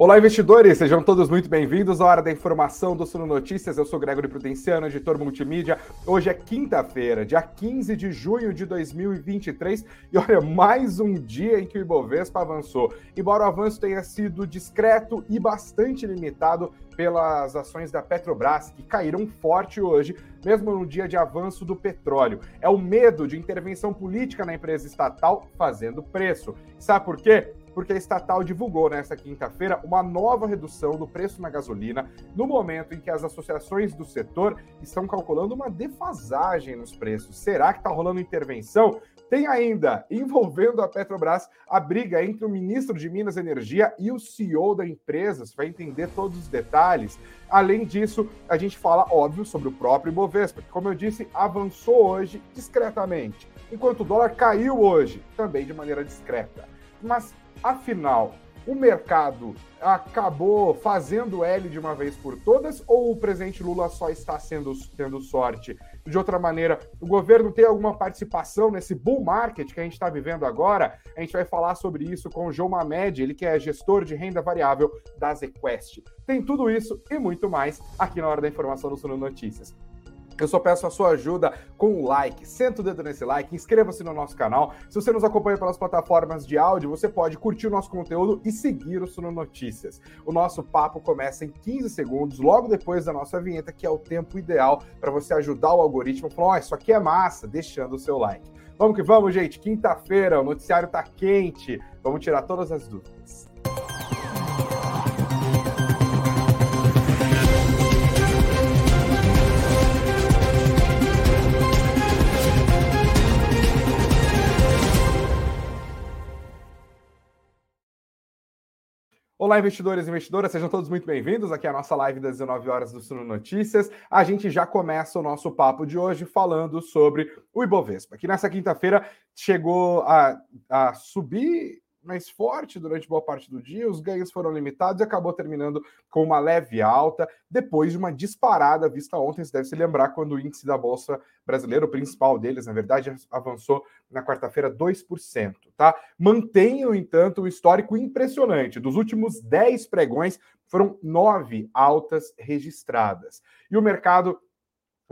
Olá, investidores! Sejam todos muito bem-vindos à Hora da Informação do Suno Notícias. Eu sou Gregory Prudenciano, editor multimídia. Hoje é quinta-feira, dia 15 de junho de 2023. E olha, mais um dia em que o Ibovespa avançou. Embora o avanço tenha sido discreto e bastante limitado pelas ações da Petrobras, que caíram forte hoje, mesmo no dia de avanço do petróleo. É o medo de intervenção política na empresa estatal fazendo preço. Sabe por quê? Porque a estatal divulgou nesta quinta-feira uma nova redução do preço na gasolina, no momento em que as associações do setor estão calculando uma defasagem nos preços. Será que está rolando intervenção? Tem ainda, envolvendo a Petrobras, a briga entre o ministro de Minas e Energia e o CEO da empresa. Você vai entender todos os detalhes. Além disso, a gente fala, óbvio, sobre o próprio Ibovespa, que, como eu disse, avançou hoje discretamente, enquanto o dólar caiu hoje, também de maneira discreta. Mas Afinal, o mercado acabou fazendo L de uma vez por todas ou o presidente Lula só está sendo, tendo sorte? De outra maneira, o governo tem alguma participação nesse bull market que a gente está vivendo agora? A gente vai falar sobre isso com o João Mamed, ele que é gestor de renda variável da Zequest. Tem tudo isso e muito mais aqui na Hora da Informação do Suno Notícias. Eu só peço a sua ajuda com o like. Senta o dedo nesse like, inscreva-se no nosso canal. Se você nos acompanha pelas plataformas de áudio, você pode curtir o nosso conteúdo e seguir o Suno Notícias. O nosso papo começa em 15 segundos, logo depois da nossa vinheta, que é o tempo ideal para você ajudar o algoritmo a falar: oh, isso aqui é massa, deixando o seu like. Vamos que vamos, gente. Quinta-feira, o noticiário está quente. Vamos tirar todas as dúvidas. Olá, investidores e investidoras, sejam todos muito bem-vindos. Aqui é a nossa live das 19 horas do Suno Notícias. A gente já começa o nosso papo de hoje falando sobre o Ibovespa, que nessa quinta-feira chegou a, a subir mais forte durante boa parte do dia, os ganhos foram limitados e acabou terminando com uma leve alta, depois de uma disparada vista ontem. Você deve se lembrar quando o índice da Bolsa Brasileira, o principal deles, na verdade, avançou na quarta-feira 2%. Tá? No entanto, o histórico impressionante. Dos últimos 10 pregões, foram nove altas registradas. E o mercado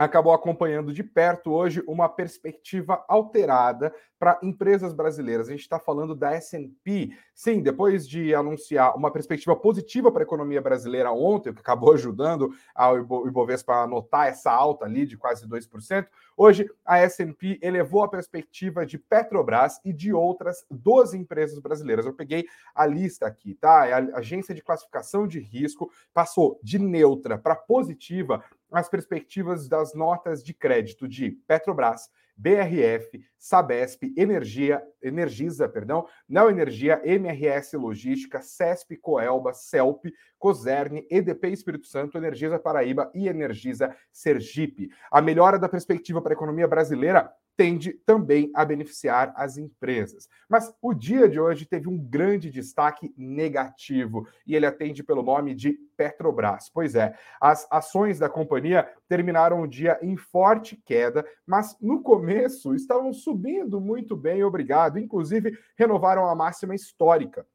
acabou acompanhando de perto hoje uma perspectiva alterada para empresas brasileiras. A gente está falando da S&P. Sim, depois de anunciar uma perspectiva positiva para a economia brasileira ontem, o que acabou ajudando ao Ibovespa a anotar essa alta ali de quase 2%, hoje a S&P elevou a perspectiva de Petrobras e de outras 12 empresas brasileiras. Eu peguei a lista aqui, tá? A agência de classificação de risco passou de neutra para positiva as perspectivas das notas de crédito de Petrobras, BRF, Sabesp, Energia, Energisa, perdão, Neoenergia, MRS Logística, CESP, Coelba, CELP, Coserne, EDP Espírito Santo, Energisa Paraíba e Energisa Sergipe. A melhora da perspectiva para a economia brasileira tende também a beneficiar as empresas. Mas o dia de hoje teve um grande destaque negativo e ele atende pelo nome de Petrobras. Pois é, as ações da companhia terminaram o dia em forte queda, mas no começo estavam subindo muito bem, obrigado. Inclusive, renovaram a máxima histórica.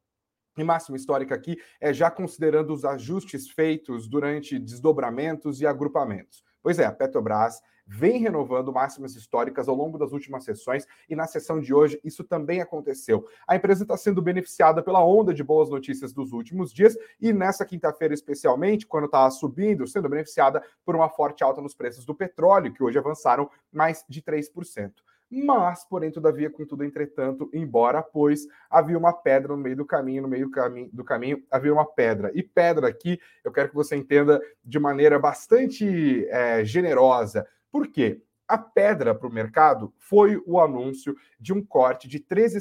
E máxima histórica aqui é já considerando os ajustes feitos durante desdobramentos e agrupamentos. Pois é, a Petrobras vem renovando máximas históricas ao longo das últimas sessões e na sessão de hoje isso também aconteceu. A empresa está sendo beneficiada pela onda de boas notícias dos últimos dias e nessa quinta-feira, especialmente, quando estava subindo, sendo beneficiada por uma forte alta nos preços do petróleo, que hoje avançaram mais de 3% mas, porém, todavia, contudo, entretanto, embora, pois havia uma pedra no meio do caminho, no meio do caminho, havia uma pedra. E pedra aqui, eu quero que você entenda de maneira bastante é, generosa. Por quê? A pedra para o mercado foi o anúncio de um corte de 13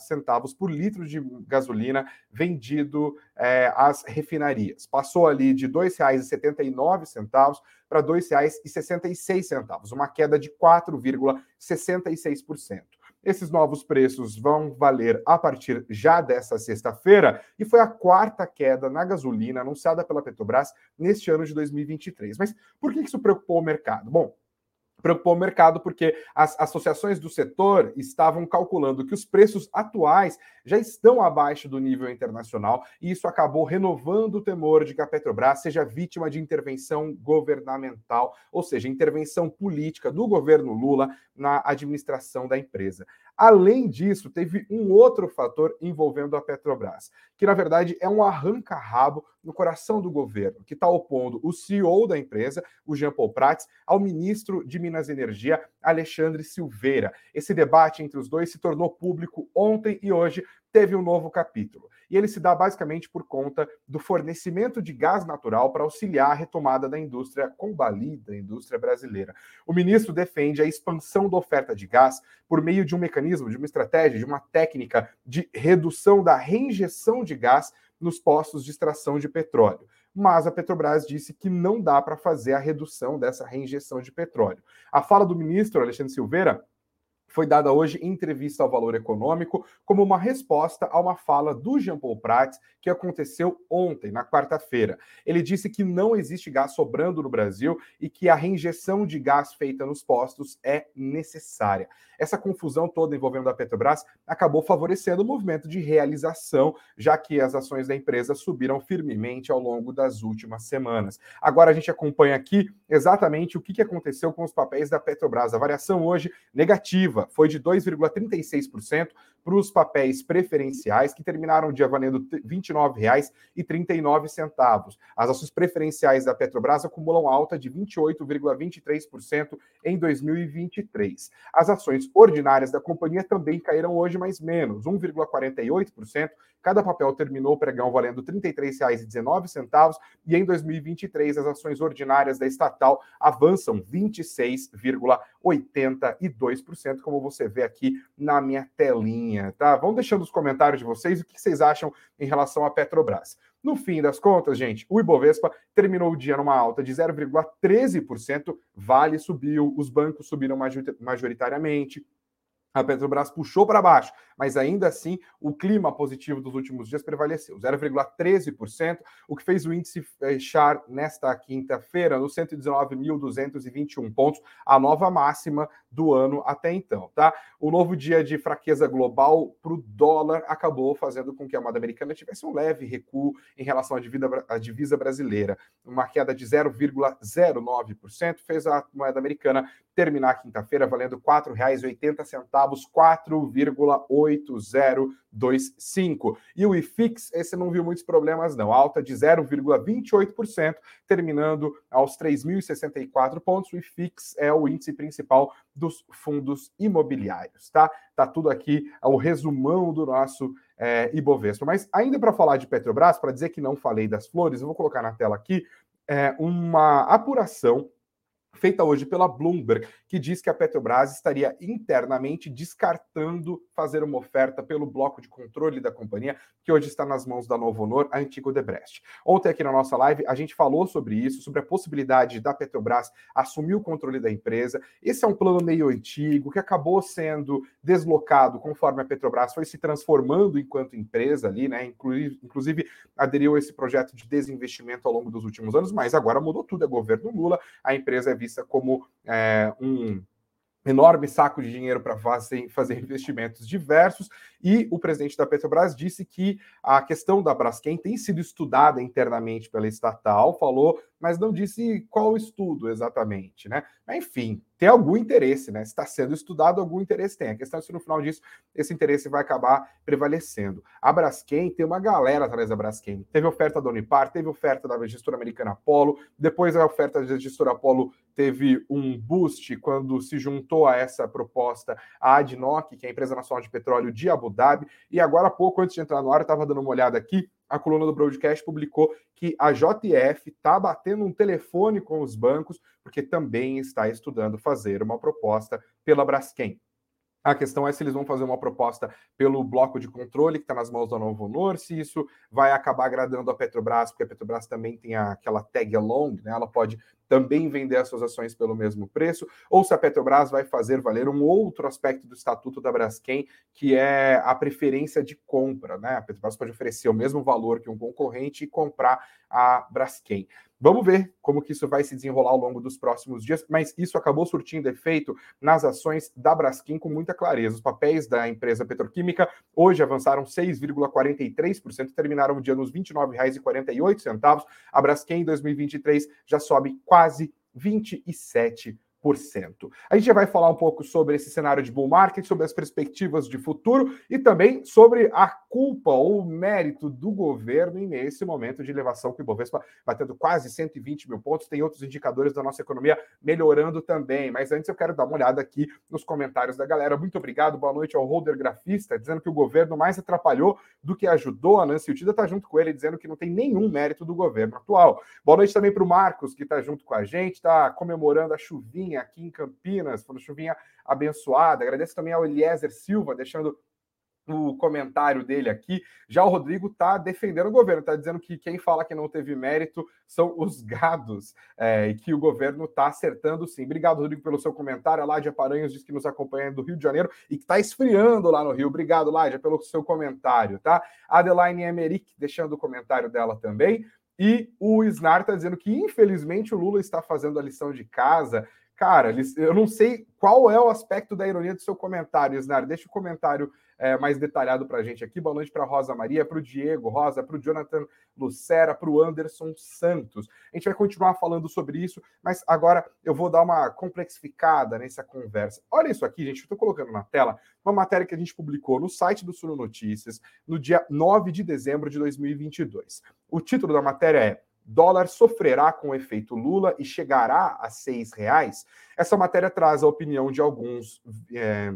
centavos por litro de gasolina vendido é, às refinarias. Passou ali de R$ 2,79 para R$ 2,66, uma queda de 4,66%. Esses novos preços vão valer a partir já dessa sexta-feira e foi a quarta queda na gasolina anunciada pela Petrobras neste ano de 2023. Mas por que isso preocupou o mercado? Bom, preocupou o mercado porque as associações do setor estavam calculando que os preços atuais já estão abaixo do nível internacional e isso acabou renovando o temor de que a Petrobras seja vítima de intervenção governamental, ou seja, intervenção política do governo Lula na administração da empresa. Além disso, teve um outro fator envolvendo a Petrobras, que na verdade é um arranca-rabo no coração do governo, que está opondo o CEO da empresa, o Jean Paul Prats, ao ministro de Minas e Energia, Alexandre Silveira. Esse debate entre os dois se tornou público ontem e hoje teve um novo capítulo. E ele se dá basicamente por conta do fornecimento de gás natural para auxiliar a retomada da indústria combalida, indústria brasileira. O ministro defende a expansão da oferta de gás por meio de um mecanismo, de uma estratégia, de uma técnica de redução da reinjeção de gás nos postos de extração de petróleo. Mas a Petrobras disse que não dá para fazer a redução dessa reinjeção de petróleo. A fala do ministro Alexandre Silveira foi dada hoje em entrevista ao Valor Econômico como uma resposta a uma fala do Jean Paul Prats que aconteceu ontem, na quarta-feira. Ele disse que não existe gás sobrando no Brasil e que a reinjeção de gás feita nos postos é necessária. Essa confusão toda envolvendo a Petrobras acabou favorecendo o movimento de realização, já que as ações da empresa subiram firmemente ao longo das últimas semanas. Agora a gente acompanha aqui exatamente o que aconteceu com os papéis da Petrobras. A variação hoje negativa foi de 2,36% para os papéis preferenciais, que terminaram o dia valendo R$ 29,39. As ações preferenciais da Petrobras acumulam alta de 28,23% em 2023. As ações ordinárias da companhia também caíram hoje mais menos, 1,48%. Cada papel terminou o pregão valendo R$ 33,19 e em 2023 as ações ordinárias da estatal avançam 26,82%, como você vê aqui na minha telinha, tá? Vão deixando os comentários de vocês o que vocês acham em relação à Petrobras. No fim das contas, gente, o Ibovespa terminou o dia numa alta de 0,13%, Vale subiu, os bancos subiram majoritariamente, a Petrobras puxou para baixo, mas ainda assim o clima positivo dos últimos dias prevaleceu, 0,13%, o que fez o índice fechar nesta quinta-feira nos 119.221 pontos, a nova máxima do ano até então, tá? O novo dia de fraqueza global para o dólar acabou fazendo com que a moeda americana tivesse um leve recuo em relação à divisa, à divisa brasileira, uma queda de 0,09%, fez a moeda americana terminar quinta-feira valendo R$ 4,80, 4,8025. E o IFIX, esse não viu muitos problemas não, alta de 0,28%, terminando aos 3.064 pontos. O IFIX é o índice principal dos fundos imobiliários, tá? Tá tudo aqui, é o resumão do nosso é, Ibovespa. Mas ainda para falar de Petrobras, para dizer que não falei das flores, eu vou colocar na tela aqui é, uma apuração feita hoje pela Bloomberg, que diz que a Petrobras estaria internamente descartando fazer uma oferta pelo bloco de controle da companhia, que hoje está nas mãos da Novo Honor, a antigo Debrecht. Ontem aqui na nossa live a gente falou sobre isso, sobre a possibilidade da Petrobras assumir o controle da empresa. Esse é um plano meio antigo que acabou sendo deslocado conforme a Petrobras foi se transformando enquanto empresa ali, né? Inclusive aderiu a esse projeto de desinvestimento ao longo dos últimos anos, mas agora mudou tudo, é governo Lula, a empresa é vista como é, um enorme saco de dinheiro para fazer, fazer investimentos diversos, e o presidente da Petrobras disse que a questão da Braskem tem sido estudada internamente pela estatal, falou, mas não disse qual estudo exatamente, né? Enfim, tem algum interesse, né? Está sendo estudado, algum interesse tem. A questão é se no final disso esse interesse vai acabar prevalecendo. A Braskem tem uma galera atrás da Braskem. Teve oferta da Unipar, teve oferta da gestora americana Apollo, depois a oferta da gestora Apollo teve um boost quando se juntou a essa proposta a Adnoc, que é a empresa nacional de petróleo de Abu Dhabi, e agora há pouco, antes de entrar no ar, eu estava dando uma olhada aqui, a coluna do Broadcast publicou que a JF está batendo um telefone com os bancos, porque também está estudando fazer uma proposta pela Braskem. A questão é se eles vão fazer uma proposta pelo bloco de controle que está nas mãos da Novo Honor, se isso vai acabar agradando a Petrobras, porque a Petrobras também tem aquela tag along, né? Ela pode também vender as suas ações pelo mesmo preço, ou se a Petrobras vai fazer valer um outro aspecto do estatuto da Braskem, que é a preferência de compra, né? A Petrobras pode oferecer o mesmo valor que um concorrente e comprar a Braskem. Vamos ver como que isso vai se desenrolar ao longo dos próximos dias, mas isso acabou surtindo efeito nas ações da Braskem com muita clareza. Os papéis da empresa petroquímica hoje avançaram 6,43%, terminaram o dia nos R$ 29,48. A Braskem em 2023 já sobe quase 27%. A gente já vai falar um pouco sobre esse cenário de bull market, sobre as perspectivas de futuro e também sobre a culpa ou mérito do governo nesse momento de elevação que o Ibovespa batendo quase 120 mil pontos. Tem outros indicadores da nossa economia melhorando também. Mas antes eu quero dar uma olhada aqui nos comentários da galera. Muito obrigado, boa noite ao Holder Grafista, dizendo que o governo mais atrapalhou do que ajudou. A Nancy Utida está junto com ele, dizendo que não tem nenhum mérito do governo atual. Boa noite também para o Marcos, que está junto com a gente, está comemorando a chuvinha chuvinha aqui em Campinas, foi uma chuvinha abençoada. Agradeço também ao Eliezer Silva, deixando o comentário dele aqui. Já o Rodrigo está defendendo o governo, está dizendo que quem fala que não teve mérito são os gados é, e que o governo está acertando sim. Obrigado, Rodrigo, pelo seu comentário. A Ládia Paranhos diz que nos acompanha do Rio de Janeiro e que está esfriando lá no Rio. Obrigado, Ládia, pelo seu comentário, tá? Adeline Emerick deixando o comentário dela também. E o Snar está dizendo que, infelizmente, o Lula está fazendo a lição de casa Cara, eu não sei qual é o aspecto da ironia do seu comentário, Isnar. Deixa o comentário é, mais detalhado para a gente aqui. Boa noite para Rosa Maria, para o Diego Rosa, para o Jonathan Lucera, para o Anderson Santos. A gente vai continuar falando sobre isso, mas agora eu vou dar uma complexificada nessa conversa. Olha isso aqui, gente. Estou colocando na tela uma matéria que a gente publicou no site do Suno Notícias no dia 9 de dezembro de 2022. O título da matéria é dólar sofrerá com o efeito Lula e chegará a seis reais? Essa matéria traz a opinião de alguns é,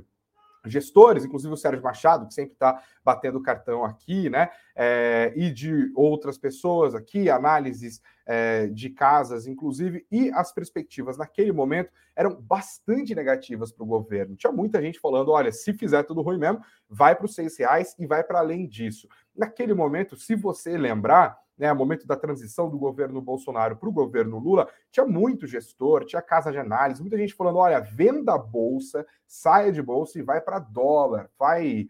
gestores, inclusive o Sérgio Machado, que sempre está batendo cartão aqui, né? É, e de outras pessoas aqui, análises é, de casas, inclusive, e as perspectivas naquele momento eram bastante negativas para o governo. Tinha muita gente falando: olha, se fizer tudo ruim mesmo, vai para os seis reais e vai para além disso. Naquele momento, se você lembrar, né, momento da transição do governo Bolsonaro para o governo Lula, tinha muito gestor, tinha casa de análise, muita gente falando: olha, venda a bolsa, saia de bolsa e vai para dólar, vai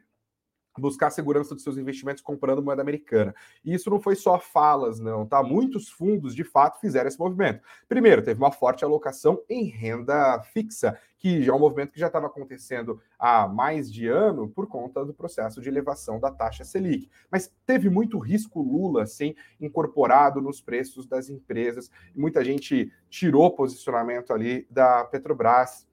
buscar segurança dos seus investimentos comprando moeda americana. E isso não foi só falas, não, tá? Muitos fundos, de fato, fizeram esse movimento. Primeiro, teve uma forte alocação em renda fixa, que já é um movimento que já estava acontecendo há mais de ano por conta do processo de elevação da taxa Selic. Mas teve muito risco Lula, sim, incorporado nos preços das empresas. Muita gente tirou posicionamento ali da Petrobras,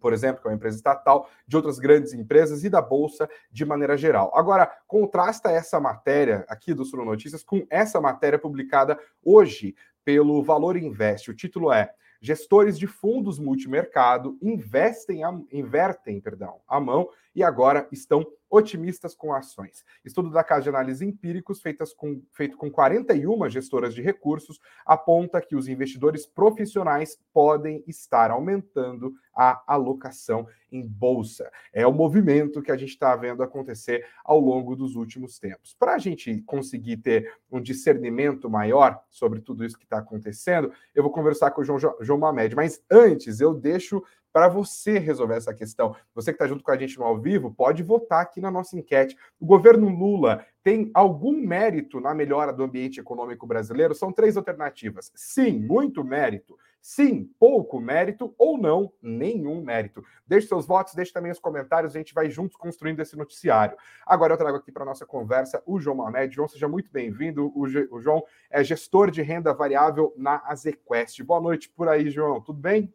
por exemplo, que é uma empresa estatal, de outras grandes empresas e da Bolsa de maneira geral. Agora, contrasta essa matéria aqui do Sul Notícias com essa matéria publicada hoje pelo Valor Invest. O título é Gestores de fundos multimercado investem a, invertem perdão, a mão e agora estão otimistas com ações. Estudo da Casa de Análise Empíricos, feitas com, feito com 41 gestoras de recursos, aponta que os investidores profissionais podem estar aumentando a alocação em bolsa. É o movimento que a gente está vendo acontecer ao longo dos últimos tempos. Para a gente conseguir ter um discernimento maior sobre tudo isso que está acontecendo, eu vou conversar com o João, João Mamed, mas antes eu deixo para você resolver essa questão. Você que está junto com a gente no ao vivo, pode votar aqui na nossa enquete. O governo Lula tem algum mérito na melhora do ambiente econômico brasileiro? São três alternativas. Sim, muito mérito. Sim, pouco mérito ou não, nenhum mérito. Deixe seus votos, deixe também os comentários, a gente vai juntos construindo esse noticiário. Agora eu trago aqui para nossa conversa o João Mamed. João, seja muito bem-vindo. O, o João é gestor de renda variável na Azequest. Boa noite por aí, João. Tudo bem?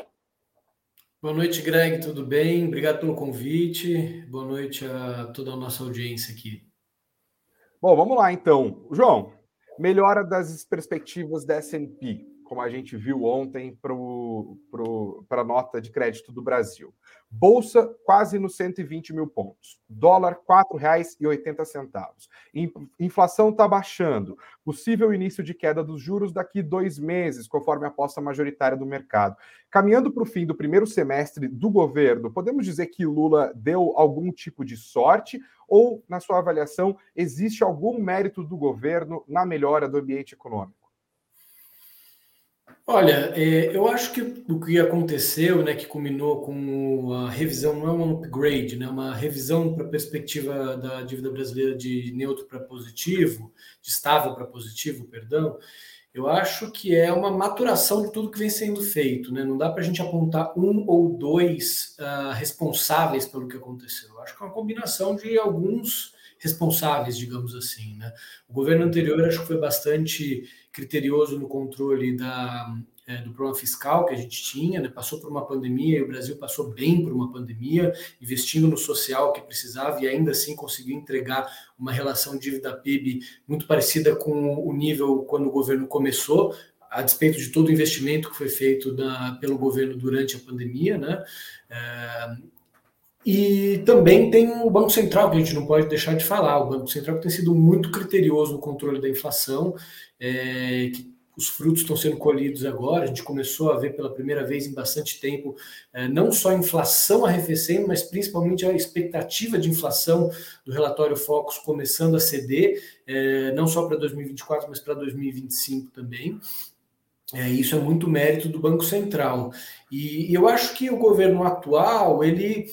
Boa noite, Greg, tudo bem? Obrigado pelo convite. Boa noite a toda a nossa audiência aqui. Bom, vamos lá então. João, melhora das perspectivas da S&P, como a gente viu ontem para a nota de crédito do Brasil. Bolsa quase nos 120 mil pontos. Dólar R$ 4,80. Inflação está baixando. Possível início de queda dos juros daqui dois meses, conforme a aposta majoritária do mercado. Caminhando para o fim do primeiro semestre do governo, podemos dizer que Lula deu algum tipo de sorte ou, na sua avaliação, existe algum mérito do governo na melhora do ambiente econômico? Olha, é, eu acho que o que aconteceu, né, que culminou com a revisão, não é um upgrade, né, uma revisão para a perspectiva da dívida brasileira de neutro para positivo, de estável para positivo, perdão, eu acho que é uma maturação de tudo que vem sendo feito, né? Não dá para a gente apontar um ou dois uh, responsáveis pelo que aconteceu. Eu acho que é uma combinação de alguns responsáveis, digamos assim, né? O governo anterior acho que foi bastante criterioso no controle da, é, do problema fiscal que a gente tinha, né? passou por uma pandemia e o Brasil passou bem por uma pandemia, investindo no social que precisava e ainda assim conseguiu entregar uma relação dívida-PIB muito parecida com o nível quando o governo começou, a despeito de todo o investimento que foi feito pelo governo durante a pandemia, né? É, e também tem o Banco Central, que a gente não pode deixar de falar. O Banco Central tem sido muito criterioso no controle da inflação, é, que os frutos estão sendo colhidos agora. A gente começou a ver pela primeira vez em bastante tempo, é, não só a inflação arrefecendo, mas principalmente a expectativa de inflação do relatório Focus começando a ceder, é, não só para 2024, mas para 2025 também. É, isso é muito mérito do Banco Central. E, e eu acho que o governo atual, ele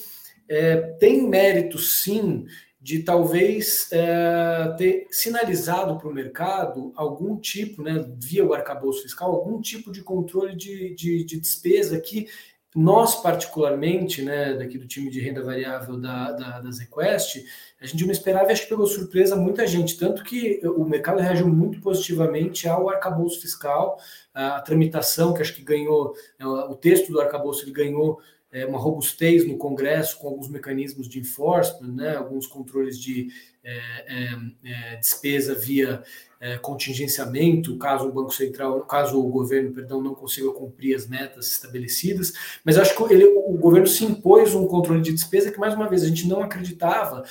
é, tem mérito sim de talvez é, ter sinalizado para o mercado algum tipo, né, via o arcabouço fiscal, algum tipo de controle de, de, de, despesa que nós, particularmente, né, daqui do time de renda variável da, da, da a gente não esperava e acho que pegou surpresa muita gente, tanto que o mercado reagiu muito positivamente ao arcabouço fiscal, a tramitação que acho que ganhou, né, o texto do arcabouço ele ganhou é, uma robustez no Congresso com alguns mecanismos de enforcement, né, alguns controles de é, é, é despesa via é, contingenciamento, caso o Banco Central, caso o governo, perdão, não consiga cumprir as metas estabelecidas. Mas acho que ele, o governo se impôs um controle de despesa que, mais uma vez, a gente não acreditava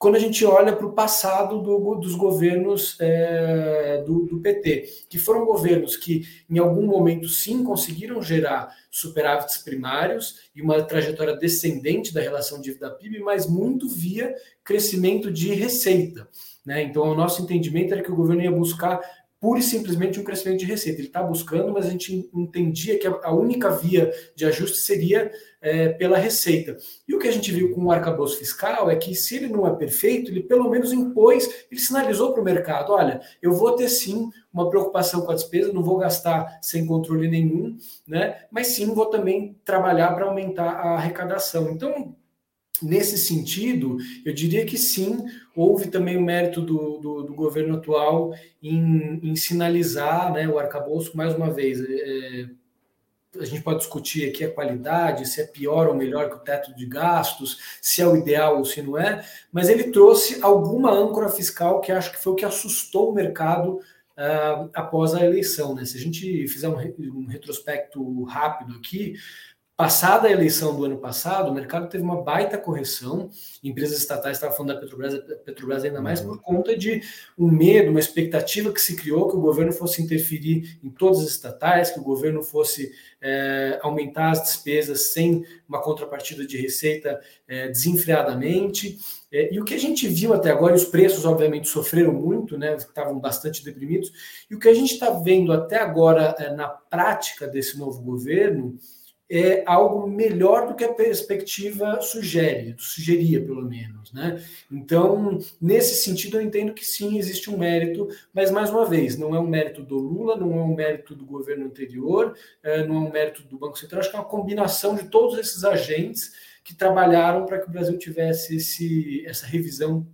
quando a gente olha para o passado do, dos governos é, do, do, PT, que foram governos que, em algum momento, sim, conseguiram gerar superávites primários e uma trajetória descendente da relação dívida-PIB, mas muito via crescimento de receita. Né? Então, o nosso entendimento era que o governo ia buscar pura e simplesmente um crescimento de receita. Ele está buscando, mas a gente entendia que a única via de ajuste seria é, pela receita. E o que a gente viu com o arcabouço fiscal é que, se ele não é perfeito, ele pelo menos impôs, ele sinalizou para o mercado: olha, eu vou ter sim uma preocupação com a despesa, não vou gastar sem controle nenhum, né? mas sim vou também trabalhar para aumentar a arrecadação. Então, Nesse sentido, eu diria que sim, houve também o mérito do, do, do governo atual em, em, sinalizar né, o arcabouço, mais uma vez. É, a gente pode discutir aqui a qualidade, se é pior ou melhor que o teto de gastos, se é o ideal ou se não é, mas ele trouxe alguma âncora fiscal que acho que foi o que assustou o mercado uh, após a eleição. Né? Se a gente fizer um, um retrospecto rápido aqui, Passada a eleição do ano passado, o mercado teve uma baita correção. Empresas estatais, estava falando da Petrobras, Petrobras ainda mais, uhum. por conta de um medo, uma expectativa que se criou que o governo fosse interferir em todas as estatais, que o governo fosse é, aumentar as despesas sem uma contrapartida de receita é, desenfreadamente. É, e o que a gente viu até agora, e os preços, obviamente, sofreram muito, né, estavam bastante deprimidos, e o que a gente está vendo até agora é, na prática desse novo governo é algo melhor do que a perspectiva sugere, sugeria pelo menos, né? Então, nesse sentido, eu entendo que sim, existe um mérito, mas mais uma vez, não é um mérito do Lula, não é um mérito do governo anterior, é, não é um mérito do Banco Central, acho que é uma combinação de todos esses agentes que trabalharam para que o Brasil tivesse esse, essa revisão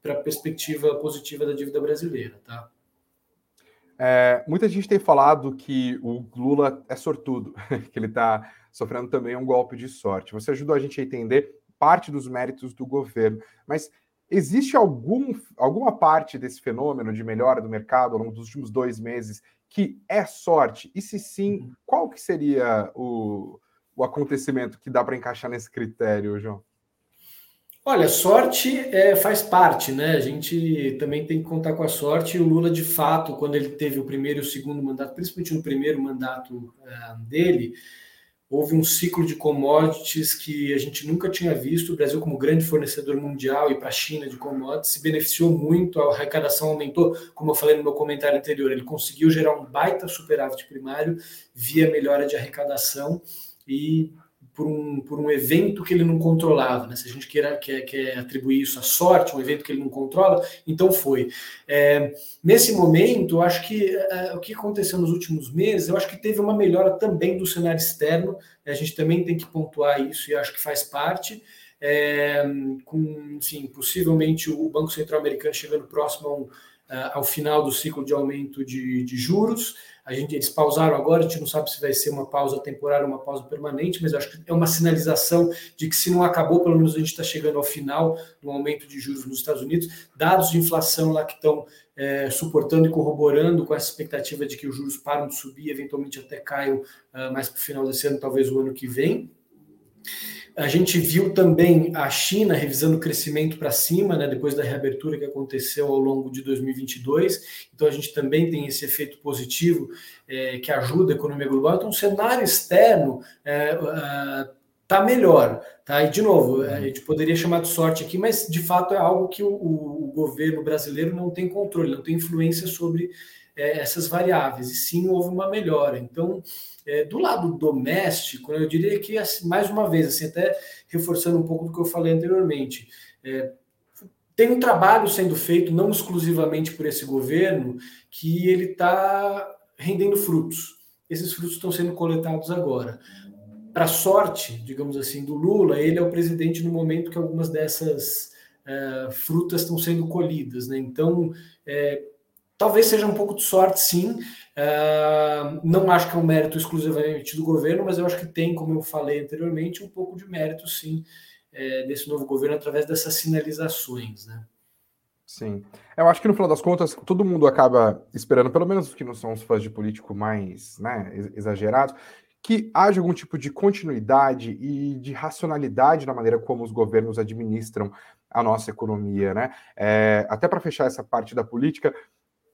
para a perspectiva positiva da dívida brasileira, tá? É, muita gente tem falado que o Lula é sortudo, que ele está sofrendo também um golpe de sorte. Você ajudou a gente a entender parte dos méritos do governo, mas existe algum, alguma parte desse fenômeno de melhora do mercado ao longo dos últimos dois meses que é sorte? E se sim, uhum. qual que seria o, o acontecimento que dá para encaixar nesse critério, João? Olha, sorte é, faz parte, né? A gente também tem que contar com a sorte. O Lula, de fato, quando ele teve o primeiro e o segundo mandato, principalmente no primeiro mandato é, dele, houve um ciclo de commodities que a gente nunca tinha visto. O Brasil, como grande fornecedor mundial e para a China de commodities, se beneficiou muito, a arrecadação aumentou, como eu falei no meu comentário anterior, ele conseguiu gerar um baita superávit primário via melhora de arrecadação e por um, por um evento que ele não controlava. Né? Se a gente quer, quer, quer atribuir isso à sorte, um evento que ele não controla, então foi. É, nesse momento, eu acho que é, o que aconteceu nos últimos meses, eu acho que teve uma melhora também do cenário externo, a gente também tem que pontuar isso e acho que faz parte. É, com, enfim, possivelmente o Banco Central Americano chegando próximo a um, ao final do ciclo de aumento de, de juros. A gente, eles pausaram agora, a gente não sabe se vai ser uma pausa temporária ou uma pausa permanente, mas acho que é uma sinalização de que se não acabou, pelo menos a gente está chegando ao final do aumento de juros nos Estados Unidos. Dados de inflação lá que estão é, suportando e corroborando com essa expectativa de que os juros param de subir, eventualmente até caiam uh, mais para o final desse ano, talvez o ano que vem. A gente viu também a China revisando o crescimento para cima, né, depois da reabertura que aconteceu ao longo de 2022. Então, a gente também tem esse efeito positivo é, que ajuda a economia global. Então, o cenário externo está é, uh, tá melhor. Tá? E, de novo, a gente poderia chamar de sorte aqui, mas de fato é algo que o, o governo brasileiro não tem controle, não tem influência sobre é, essas variáveis. E sim, houve uma melhora. Então, é, do lado doméstico, eu diria que, assim, mais uma vez, assim, até reforçando um pouco do que eu falei anteriormente, é, tem um trabalho sendo feito, não exclusivamente por esse governo, que ele está rendendo frutos. Esses frutos estão sendo coletados agora. Para sorte, digamos assim, do Lula, ele é o presidente no momento que algumas dessas é, frutas estão sendo colhidas. Né? Então, é, talvez seja um pouco de sorte, sim, Uh, não acho que é um mérito exclusivamente do governo, mas eu acho que tem, como eu falei anteriormente, um pouco de mérito, sim, é, desse novo governo através dessas sinalizações, né? Sim. Eu acho que no final das contas, todo mundo acaba esperando, pelo menos os que não são os fãs de político mais né, exagerados, que haja algum tipo de continuidade e de racionalidade na maneira como os governos administram a nossa economia, né? É, até para fechar essa parte da política,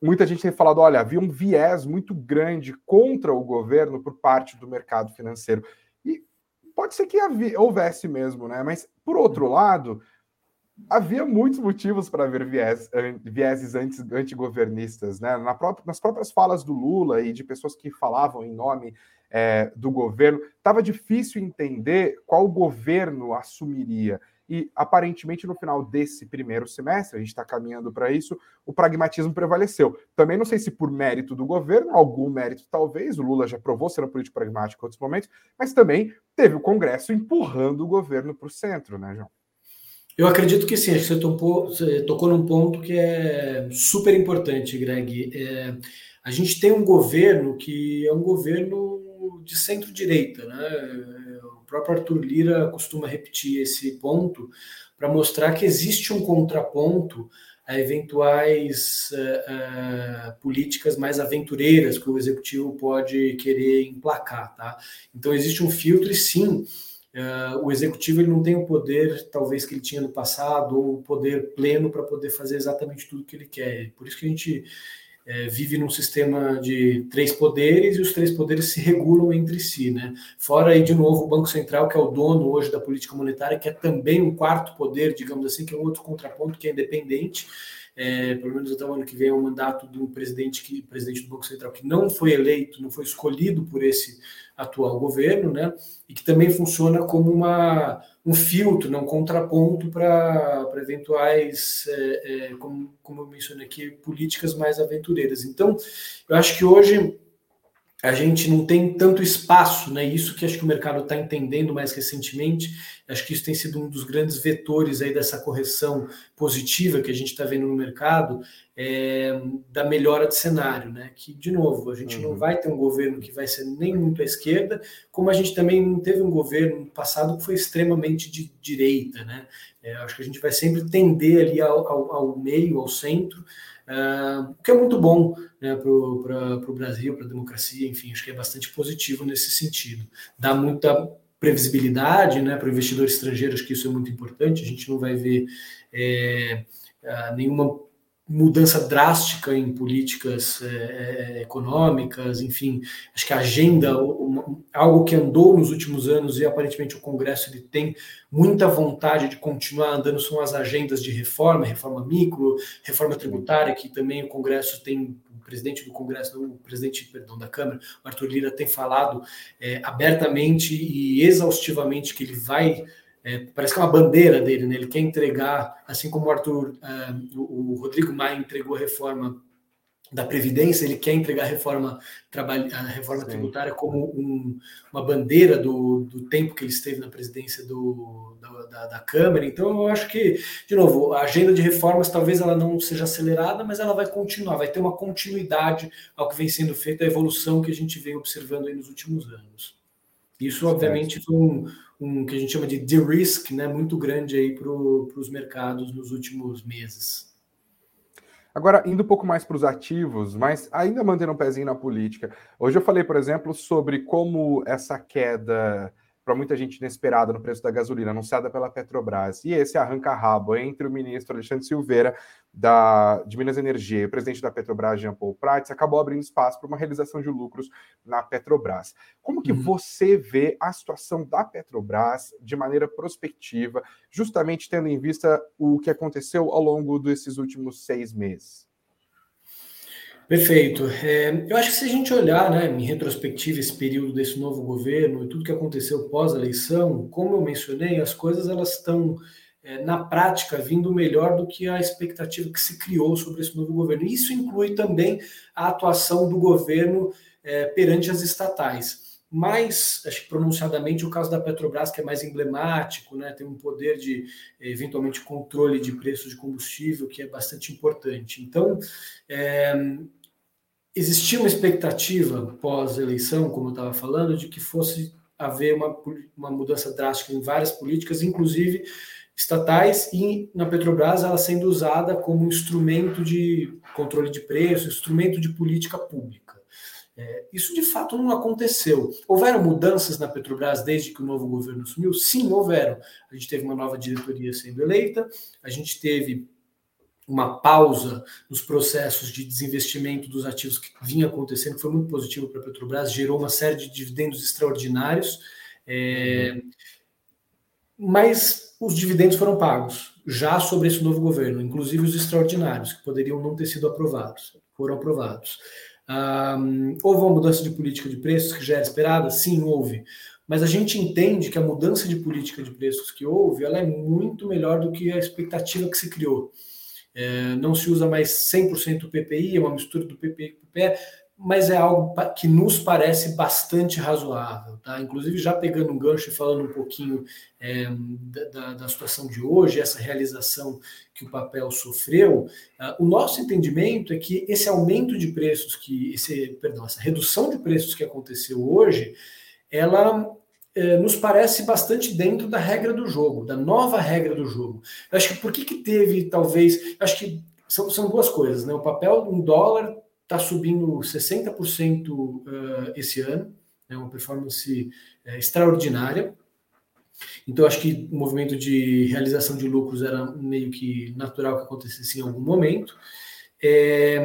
muita gente tem falado: olha, havia um viés muito grande contra o governo por parte do mercado financeiro. E pode ser que havia, houvesse mesmo, né? Mas, por outro lado, havia muitos motivos para haver viés, vieses antes, antigovernistas, né? Na própria, nas próprias falas do Lula e de pessoas que falavam em nome é, do governo, estava difícil entender qual governo assumiria. E aparentemente no final desse primeiro semestre, a gente está caminhando para isso, o pragmatismo prevaleceu. Também não sei se por mérito do governo, algum mérito talvez, o Lula já provou ser um político pragmático em outros momentos, mas também teve o Congresso empurrando o governo para o centro, né, João? Eu acredito que sim, acho que você tocou, você tocou num ponto que é super importante, Greg. É, a gente tem um governo que é um governo de centro-direita, né? Próprio Arthur Lira costuma repetir esse ponto para mostrar que existe um contraponto a eventuais uh, uh, políticas mais aventureiras que o executivo pode querer emplacar, tá? Então existe um filtro e sim, uh, o executivo ele não tem o poder, talvez que ele tinha no passado, ou o poder pleno para poder fazer exatamente tudo que ele quer. Por isso que a gente é, vive num sistema de três poderes e os três poderes se regulam entre si, né? Fora aí, de novo, o Banco Central, que é o dono hoje da política monetária, que é também um quarto poder, digamos assim, que é um outro contraponto que é independente. É, pelo menos até o ano que vem é mandato do presidente que presidente do Banco Central que não foi eleito, não foi escolhido por esse atual governo, né? E que também funciona como uma um filtro, um contraponto para eventuais, é, é, como, como eu mencionei aqui, políticas mais aventureiras. Então, eu acho que hoje a gente não tem tanto espaço, né? Isso que acho que o mercado está entendendo mais recentemente. Acho que isso tem sido um dos grandes vetores aí dessa correção positiva que a gente está vendo no mercado, é, da melhora de cenário, né? Que, de novo, a gente uhum. não vai ter um governo que vai ser nem muito à esquerda, como a gente também não teve um governo no passado que foi extremamente de direita, né? É, acho que a gente vai sempre tender ali ao, ao, ao meio, ao centro, o que é muito bom né, para o Brasil, para a democracia, enfim, acho que é bastante positivo nesse sentido. Dá muita previsibilidade né, para o investidor estrangeiro, acho que isso é muito importante, a gente não vai ver é, nenhuma mudança drástica em políticas é, é, econômicas, enfim, acho que a agenda, uma, algo que andou nos últimos anos e aparentemente o Congresso ele tem muita vontade de continuar andando são as agendas de reforma, reforma micro, reforma tributária, que também o Congresso tem o presidente do Congresso, o presidente, perdão, da Câmara, Arthur Lira tem falado é, abertamente e exaustivamente que ele vai é, parece que é uma bandeira dele, né? Ele quer entregar, assim como o Arthur, uh, o, Rodrigo Maia entregou a reforma da Previdência, ele quer entregar a reforma, a reforma tributária como um, uma bandeira do, do, tempo que ele esteve na presidência do, da, da, Câmara. Então, eu acho que, de novo, a agenda de reformas talvez ela não seja acelerada, mas ela vai continuar, vai ter uma continuidade ao que vem sendo feito, a evolução que a gente vem observando nos últimos anos. Isso, obviamente, foi um, um que a gente chama de de-risk né, muito grande aí para os mercados nos últimos meses. Agora, indo um pouco mais para os ativos, mas ainda mantendo um pezinho na política. Hoje eu falei, por exemplo, sobre como essa queda para muita gente inesperada no preço da gasolina anunciada pela Petrobras. E esse arranca-rabo entre o ministro Alexandre Silveira da, de Minas Energia e o presidente da Petrobras, Jean Paul Prats, acabou abrindo espaço para uma realização de lucros na Petrobras. Como que uhum. você vê a situação da Petrobras de maneira prospectiva, justamente tendo em vista o que aconteceu ao longo desses últimos seis meses? Perfeito. É, eu acho que se a gente olhar né, em retrospectiva esse período desse novo governo e tudo que aconteceu pós-eleição, como eu mencionei, as coisas elas estão é, na prática vindo melhor do que a expectativa que se criou sobre esse novo governo. Isso inclui também a atuação do governo é, perante as estatais mais, acho que pronunciadamente, o caso da Petrobras, que é mais emblemático, né, tem um poder de, eventualmente, controle de preços de combustível que é bastante importante. Então, é, existia uma expectativa pós-eleição, como eu estava falando, de que fosse haver uma, uma mudança drástica em várias políticas, inclusive estatais, e na Petrobras ela sendo usada como instrumento de controle de preço, instrumento de política pública. É, isso de fato não aconteceu. Houveram mudanças na Petrobras desde que o novo governo assumiu? Sim, houveram. A gente teve uma nova diretoria sendo eleita, a gente teve uma pausa nos processos de desinvestimento dos ativos que vinha acontecendo, que foi muito positivo para a Petrobras, gerou uma série de dividendos extraordinários, é, mas os dividendos foram pagos já sobre esse novo governo, inclusive os extraordinários, que poderiam não ter sido aprovados, foram aprovados. Houve uma mudança de política de preços que já era esperada? Sim, houve. Mas a gente entende que a mudança de política de preços que houve, ela é muito melhor do que a expectativa que se criou. É, não se usa mais 100% PPI, é uma mistura do PPI com PPE, mas é algo que nos parece bastante razoável. Tá? Inclusive, já pegando um gancho e falando um pouquinho é, da, da, situação de hoje, essa realização que o papel sofreu, uh, o nosso entendimento é que esse aumento de preços, que esse, perdão, essa redução de preços que aconteceu hoje, ela é, nos parece bastante dentro da regra do jogo, da nova regra do jogo. Eu acho que por que, que teve, talvez, acho que são, são duas coisas, né? O papel um dólar está subindo 60% uh, esse ano, é né? uma performance uh, extraordinária. Então, acho que o movimento de realização de lucros era meio que natural que acontecesse em algum momento. É,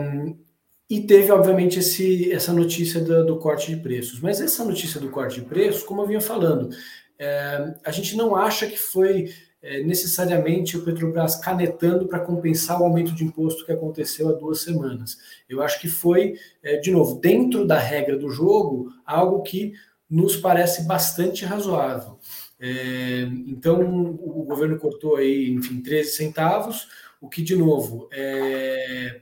e teve, obviamente, esse, essa notícia do, do, corte de preços. Mas essa notícia do corte de preços, como eu vinha falando, é, a gente não acha que foi é, necessariamente o Petrobras canetando para compensar o aumento de imposto que aconteceu há duas semanas. Eu acho que foi, é, de novo, dentro da regra do jogo, algo que nos parece bastante razoável. É, então, o governo cortou aí, enfim, 13 centavos, o que, de novo, é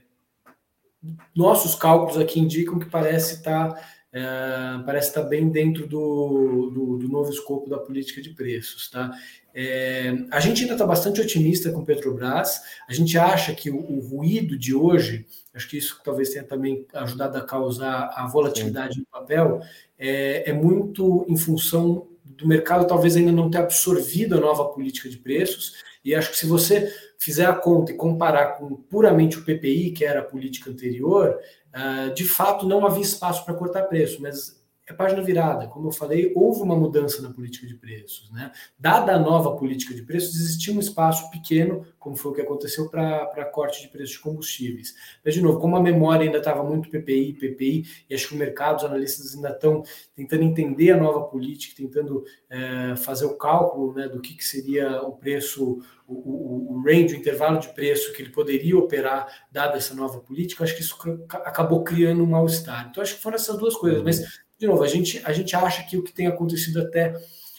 nossos cálculos aqui indicam que parece estar tá, é, parece estar tá bem dentro do, do, do, novo escopo da política de preços, tá? É, a gente ainda está bastante otimista com Petrobras. A gente acha que o, o, ruído de hoje, acho que isso talvez tenha também ajudado a causar a volatilidade Sim. no papel, é, é muito em função do mercado talvez ainda não ter absorvido a nova política de preços. E acho que se você fizer a conta e comparar com puramente o PPI, que era a política anterior, uh, de fato não havia espaço para cortar preço, mas é página virada. Como eu falei, houve uma mudança na política de preços. Né? Dada a nova política de preços, existia um espaço pequeno, como foi o que aconteceu para corte de preços de combustíveis. Mas, de novo, como a memória ainda estava muito PPI, PPI, e acho que o mercado, os analistas ainda estão tentando entender a nova política, tentando é, fazer o cálculo né, do que, que seria o preço, o, o, o range, o intervalo de preço que ele poderia operar, dada essa nova política, acho que isso acabou criando um mal-estar. Então, acho que foram essas duas coisas. Mas de novo, a gente, a gente acha que o que tem acontecido até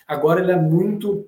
agora é muito.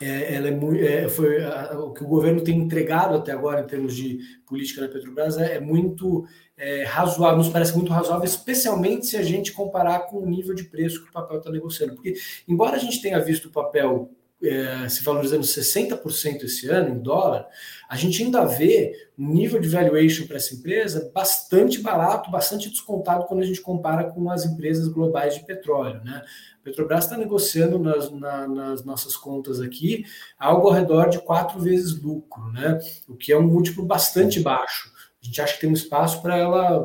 É, ela é muito é, foi a, o que o governo tem entregado até agora em termos de política na Petrobras é, é muito é, razoável, nos parece muito razoável, especialmente se a gente comparar com o nível de preço que o papel está negociando. Porque, embora a gente tenha visto o papel é, se valorizando 60% esse ano em dólar, a gente ainda vê um nível de valuation para essa empresa bastante barato, bastante descontado quando a gente compara com as empresas globais de petróleo. Né? A Petrobras está negociando nas, na, nas nossas contas aqui algo ao redor de quatro vezes lucro, né? o que é um múltiplo bastante baixo. A gente acha que tem um espaço para ela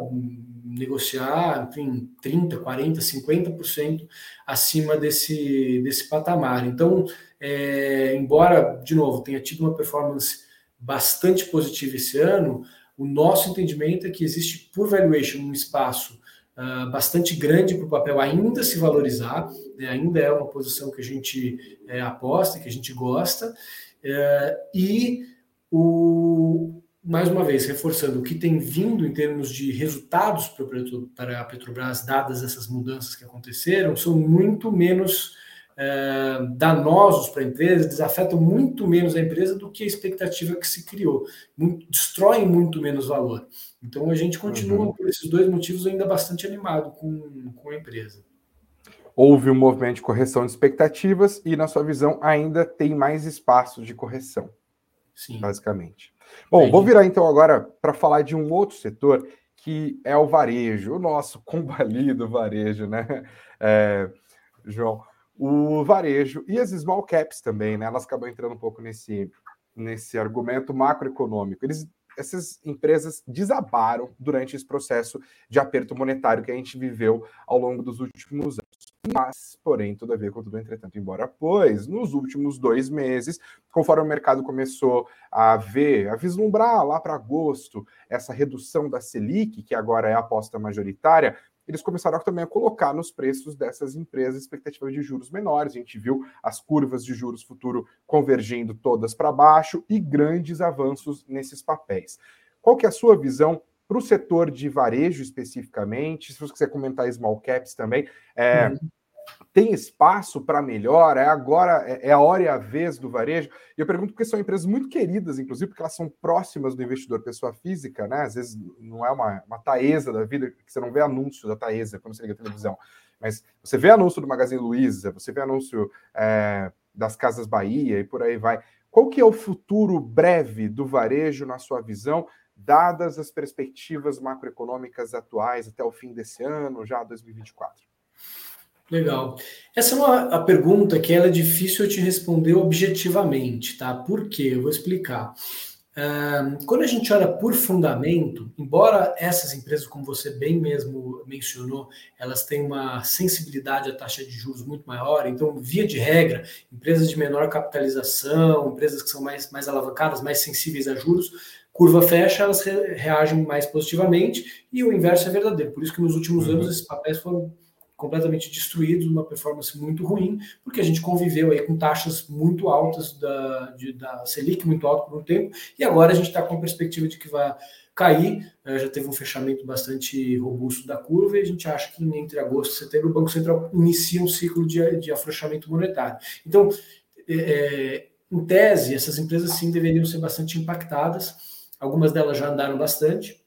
negociar, enfim, 30%, 40%, 50% acima desse, desse patamar. Então, é, embora, de novo, tenha tido uma performance bastante positiva esse ano, o nosso entendimento é que existe, por valuation, um espaço uh, bastante grande para o papel ainda se valorizar, né, ainda é uma posição que a gente é, aposta, que a gente gosta, é, e o, mais uma vez, reforçando o que tem vindo em termos de resultados para a Petrobras, dadas essas mudanças que aconteceram, são muito menos é, danosos para a empresa, desafetam muito menos a empresa do que a expectativa que se criou, muito, destroem muito menos valor. Então a gente continua, uhum. por esses dois motivos, ainda bastante animado com, com a empresa. Houve um movimento de correção de expectativas e, na sua visão, ainda tem mais espaço de correção. Sim. Basicamente. Bom, vou virar então agora para falar de um outro setor que é o varejo, o nosso combalido varejo, né, é, João? O varejo e as small caps também, né? Elas acabam entrando um pouco nesse, nesse argumento macroeconômico. Eles, essas empresas desabaram durante esse processo de aperto monetário que a gente viveu ao longo dos últimos anos. Mas, porém, todavia, contudo, entretanto, embora, pois, nos últimos dois meses, conforme o mercado começou a ver, a vislumbrar lá para agosto, essa redução da Selic, que agora é a aposta majoritária, eles começaram também a colocar nos preços dessas empresas expectativas de juros menores. A gente viu as curvas de juros futuro convergindo todas para baixo e grandes avanços nesses papéis. Qual que é a sua visão para o setor de varejo especificamente? Se você quiser comentar small caps também, é, uhum tem espaço para melhor? É agora, é, é, a hora e a vez do varejo? E eu pergunto porque são empresas muito queridas, inclusive, porque elas são próximas do investidor pessoa física, né? Às vezes não é uma, uma Taesa da vida, que você não vê anúncio da Taesa quando você liga a televisão. Mas você vê anúncio do Magazine Luiza, você vê anúncio é, das Casas Bahia e por aí vai. Qual que é o futuro breve do varejo, na sua visão, dadas as perspectivas macroeconômicas atuais até o fim desse ano, já 2024? Legal. Essa é uma a pergunta que ela é difícil eu te responder objetivamente, tá? Por quê? Eu vou explicar. Uh, quando a gente olha por fundamento, embora essas empresas, como você bem mesmo mencionou, elas têm uma sensibilidade à taxa de juros muito maior, então, via de regra, empresas de menor capitalização, empresas que são mais, mais alavancadas, mais sensíveis a juros, curva fecha, elas re reagem mais positivamente, e o inverso é verdadeiro. Por isso que nos últimos uhum. anos esses papéis foram completamente destruídos, uma performance muito ruim, porque a gente conviveu aí com taxas muito altas da, de, da Selic, muito alta por um tempo, e agora a gente está com a perspectiva de que vai cair, eh, já teve um fechamento bastante robusto da curva, e a gente acha que entre agosto e setembro o Banco Central inicia um ciclo de, de afrouxamento monetário. Então, é, em tese, essas empresas sim deveriam ser bastante impactadas, algumas delas já andaram bastante,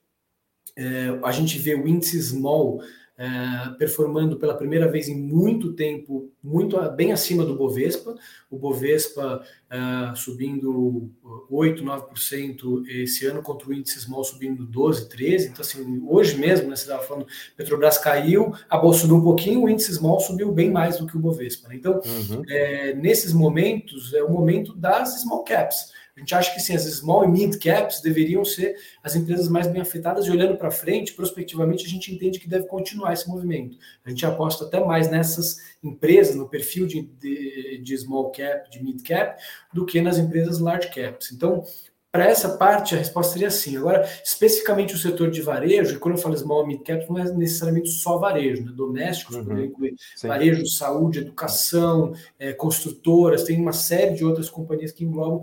é, a gente vê o índice small é, performando pela primeira vez em muito tempo, muito bem acima do Bovespa. O Bovespa é, subindo 8, 9% esse ano, contra o índice small subindo 12, 13. Então, assim, hoje mesmo, né, você estava falando, Petrobras caiu, a bolsa subiu um pouquinho, o índice small subiu bem mais do que o Bovespa. Né? Então, uhum. é, nesses momentos, é o momento das small caps. A gente acha que sim, as small e mid caps deveriam ser as empresas mais bem afetadas e olhando para frente, prospectivamente, a gente entende que deve continuar esse movimento. A gente aposta até mais nessas empresas, no perfil de, de, de small cap, de mid cap, do que nas empresas large caps. Então, para essa parte, a resposta seria sim. Agora, especificamente o setor de varejo, e quando eu falo small mid cap, não é necessariamente só varejo, né? domésticos, uhum. incluir varejo, saúde, educação, é, construtoras, tem uma série de outras companhias que englobam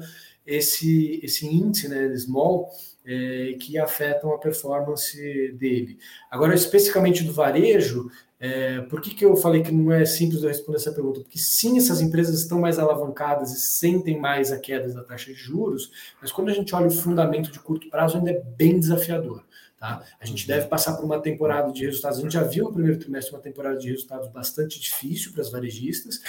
esse, esse índice né, small é, que afetam a performance dele. Agora, especificamente do varejo, é, por que, que eu falei que não é simples eu responder essa pergunta? Porque sim, essas empresas estão mais alavancadas e sentem mais a queda da taxa de juros, mas quando a gente olha o fundamento de curto prazo, ainda é bem desafiador. Tá? A gente deve passar por uma temporada de resultados. A gente já viu no primeiro trimestre uma temporada de resultados bastante difícil para as varejistas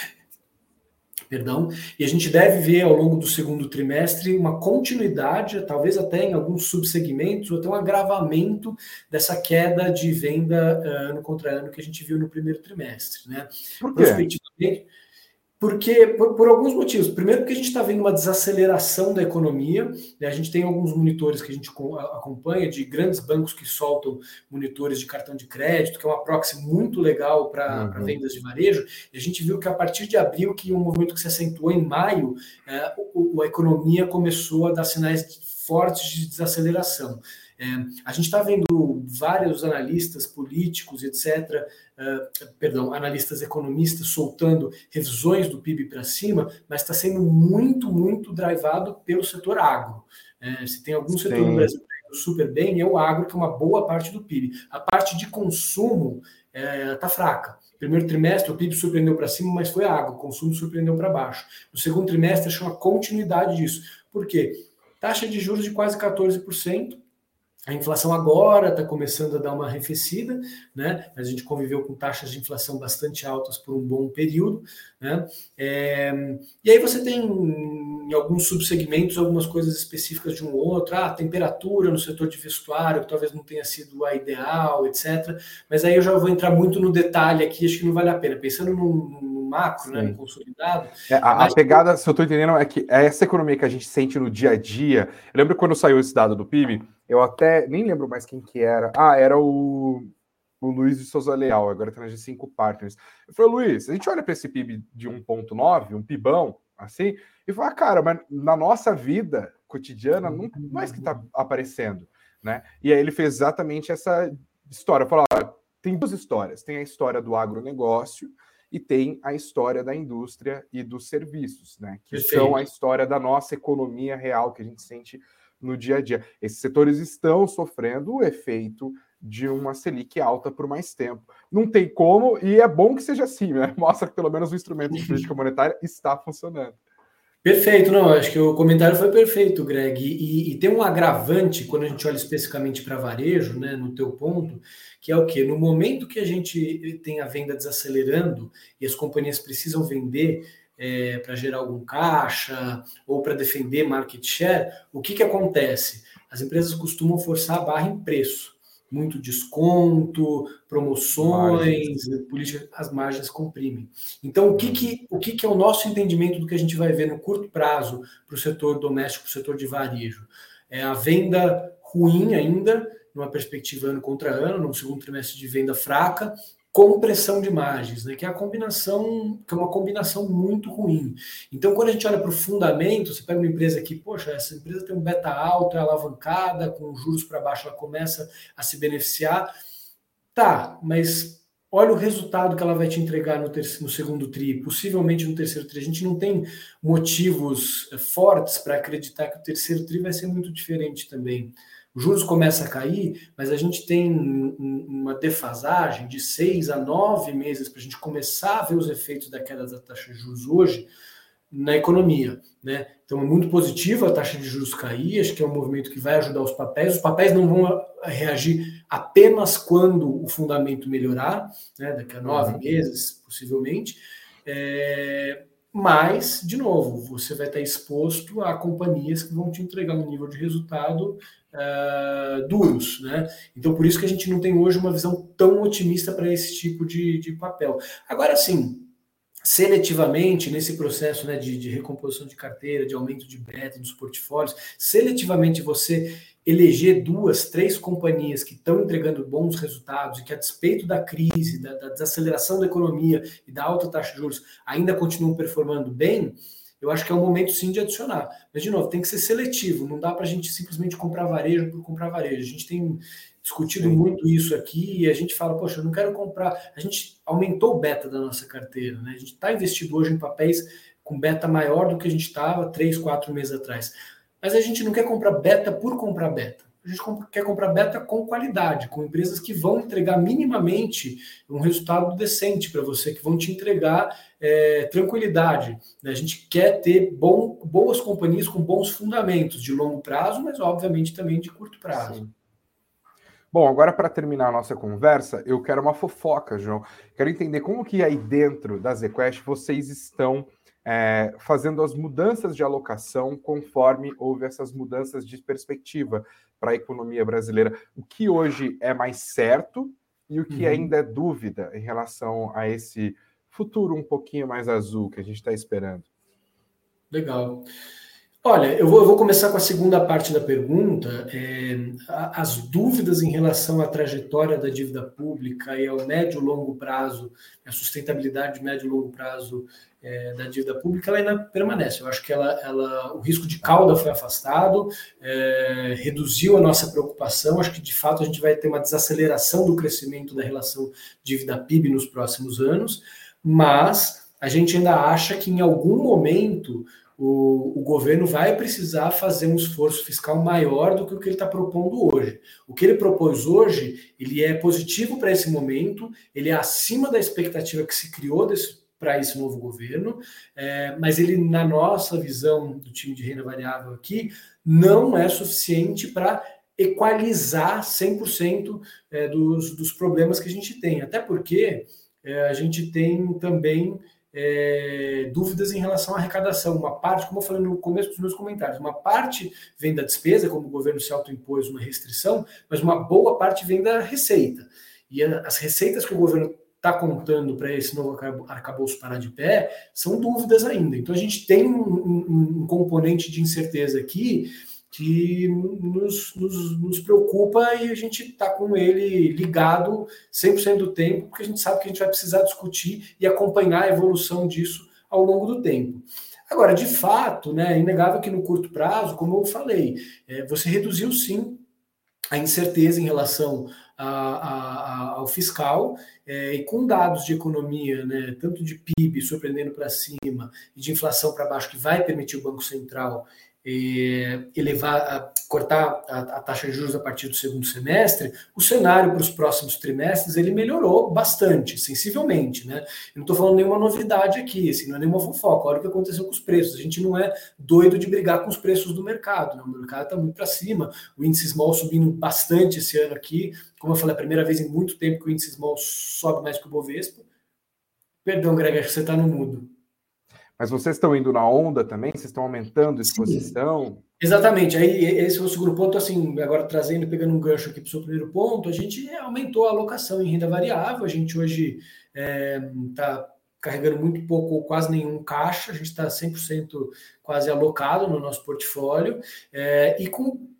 perdão, e a gente deve ver ao longo do segundo trimestre uma continuidade, talvez até em alguns subsegmentos, ou até um agravamento dessa queda de venda uh, ano contra ano que a gente viu no primeiro trimestre. Né? Por quê? Porque, por, por, alguns motivos. Primeiro, porque a gente está vendo uma desaceleração da economia. Né? A gente tem alguns monitores que a gente acompanha, de grandes bancos que soltam monitores de cartão de crédito, que é uma proxy muito legal para uhum. vendas de varejo. E a gente viu que a partir de abril, que um movimento que se acentuou em maio, é, a economia começou a dar sinais fortes de desaceleração. É, a gente está vendo vários analistas políticos, etc., uh, perdão, analistas economistas soltando revisões do PIB para cima, mas está sendo muito, muito drivado pelo setor agro. É, se tem algum setor Sim. no Brasil que super bem, é o agro, que é uma boa parte do PIB. A parte de consumo está é, tá fraca. Primeiro trimestre, o PIB surpreendeu para cima, mas foi agro, o consumo surpreendeu para baixo. No segundo trimestre, achou uma continuidade disso. Por quê? Taxa de juros de quase 14%, a inflação agora está começando a dar uma arrefecida, né? A gente conviveu com taxas de inflação bastante altas por um bom período, né? É, e aí você tem em alguns subsegmentos algumas coisas específicas de um ou outro, ah, temperatura no setor de vestuário, que talvez não tenha sido a ideal, etc. Mas aí eu já vou entrar muito no detalhe aqui, acho que não vale a pena. Pensando no, no macro, né, no consolidado. É, a, mas... a, pegada, se eu estou entendendo, é que é essa economia que a gente sente no dia a dia. Eu lembro quando saiu esse dado do PIB eu até nem lembro mais quem que era. Ah, era o, o Luiz de Souza Leal, agora está na G5 Partners. Eu falei, Luiz, a gente olha para esse PIB de 1,9, um PIBão, assim, e fala, ah, cara, mas na nossa vida cotidiana, não mais que está aparecendo, né? E aí ele fez exatamente essa história. Falou, tem duas histórias. Tem a história do agronegócio e tem a história da indústria e dos serviços, né? Que Perfeito. são a história da nossa economia real que a gente sente no dia a dia. Esses setores estão sofrendo o efeito de uma Selic alta por mais tempo. Não tem como, e é bom que seja assim, né? Mostra que pelo menos o instrumento de política monetária está funcionando. Perfeito, não, acho que o comentário foi perfeito, Greg. E, e tem um agravante quando a gente olha especificamente para varejo, né, no teu ponto, que é o que? No momento que a gente tem a venda desacelerando e as companhias precisam vender, é, para gerar algum caixa ou para defender market share, o que, que acontece? As empresas costumam forçar a barra em preço. Muito desconto, promoções, política, as margens comprimem. Então, o que, que, o que, que é o nosso entendimento do que a gente vai ver no curto prazo para o setor doméstico, para o setor de varejo? É a venda ruim ainda, numa perspectiva ano contra ano, no segundo trimestre de venda fraca, compressão de margens, né? que é a combinação, que é uma combinação muito ruim. Então, quando a gente olha para o fundamento, você pega uma empresa que, poxa, essa empresa tem um beta alto, é alavancada, com juros para baixo, ela começa a se beneficiar. Tá, mas olha o resultado que ela vai te entregar no, terceiro, no segundo TRI, possivelmente no terceiro TRI. A gente não tem motivos eh, fortes para acreditar que o terceiro TRI vai ser muito diferente também. Os juros começam a cair, mas a gente tem uma defasagem de seis a nove meses para a gente começar a ver os efeitos da queda da taxa de juros hoje na economia. Né? Então é muito positivo a taxa de juros cair, acho que é um movimento que vai ajudar os papéis. Os papéis não vão reagir apenas quando o fundamento melhorar, né? daqui a nove uhum. meses, possivelmente. É, mas, de novo, você vai estar exposto a companhias que vão te entregar um nível de resultado uh, duros. Né? Então, por isso que a gente não tem hoje uma visão tão otimista para esse tipo de, de papel. Agora, sim, seletivamente nesse processo né, de, de, recomposição de carteira, de aumento de beta dos portfólios, seletivamente você eleger duas, três companhias que estão entregando bons resultados e que, a despeito da crise, da, da desaceleração da economia e da alta taxa de juros, ainda continuam performando bem, eu acho que é o momento sim de adicionar. Mas, de novo, tem que ser seletivo, não dá para a gente simplesmente comprar varejo por comprar varejo. A gente tem discutido sim. muito isso aqui e a gente fala, poxa, eu não quero comprar. A gente aumentou o beta da nossa carteira, né? A gente está investido hoje em papéis com beta maior do que a gente estava três, quatro meses atrás. Mas a gente não quer comprar beta por comprar beta. A gente quer comprar beta com qualidade, com empresas que vão entregar minimamente um resultado decente para você, que vão te entregar é, tranquilidade. Né? A gente quer ter bom, boas companhias com bons fundamentos de longo prazo, mas obviamente também de curto prazo. Sim. Bom, agora para terminar a nossa conversa, eu quero uma fofoca, João. Quero entender como que aí dentro da ZQuest vocês estão é, fazendo as mudanças de alocação conforme houve essas mudanças de perspectiva para a economia brasileira. O que hoje é mais certo e o que uhum. ainda é dúvida em relação a esse futuro um pouquinho mais azul que a gente está esperando? Legal. Olha, eu vou, eu vou, começar com a segunda parte da pergunta. É, as dúvidas em relação à trajetória da dívida pública e ao médio e longo prazo, a sustentabilidade de médio e longo prazo é, da dívida pública, ela ainda permanece. Eu acho que ela, ela o risco de cauda foi afastado, é, reduziu a nossa preocupação. Acho que, de fato, a gente vai ter uma desaceleração do crescimento da relação dívida-PIB nos próximos anos, mas a gente ainda acha que, em algum momento, o, o, governo vai precisar fazer um esforço fiscal maior do que o que ele está propondo hoje. O que ele propôs hoje, ele é positivo para esse momento, ele é acima da expectativa que se criou para esse novo governo, é, mas ele, na nossa visão do time de renda variável aqui, não é suficiente para equalizar 100% é, dos, dos problemas que a gente tem. Até porque é, a gente tem também é, dúvidas em relação à arrecadação. Uma parte, como eu falei no começo dos meus comentários, uma parte vem da despesa, como o governo se autoimpôs uma restrição, mas uma boa parte vem da receita. E as receitas que o governo está contando para esse novo arcabouço parar de pé são dúvidas ainda. Então a gente tem um, um, um componente de incerteza aqui que nos, nos, nos, preocupa e a gente está com ele ligado 100% do tempo, porque a gente sabe que a gente vai precisar discutir e acompanhar a evolução disso ao longo do tempo. Agora, de fato, né, é inegável que no curto prazo, como eu falei, é, você reduziu sim a incerteza em relação a, a, a, ao fiscal é, e com dados de economia, né, tanto de PIB surpreendendo para cima e de inflação para baixo, que vai permitir o Banco Central elevar, cortar a, a, taxa de juros a partir do segundo semestre, o cenário para os próximos trimestres ele melhorou bastante, sensivelmente, né? Eu não estou falando nenhuma novidade aqui, assim, não é nenhuma fofoca. Olha o que aconteceu com os preços. A gente não é doido de brigar com os preços do mercado, né? O mercado está muito para cima. O índice small subindo bastante esse ano aqui. Como eu falei, é a primeira vez em muito tempo que o índice small sobe mais que o Bovespa. Perdão, Greg, acho que você está no mudo. Mas vocês estão indo na onda também? Vocês estão aumentando a exposição? Sim. Exatamente. Aí esse é o segundo ponto, assim, agora trazendo, pegando um gancho aqui para o seu primeiro ponto, a gente aumentou a alocação em renda variável. A gente hoje está é, tá carregando muito pouco ou quase nenhum caixa, a gente está 100% quase alocado no nosso portfólio é, e com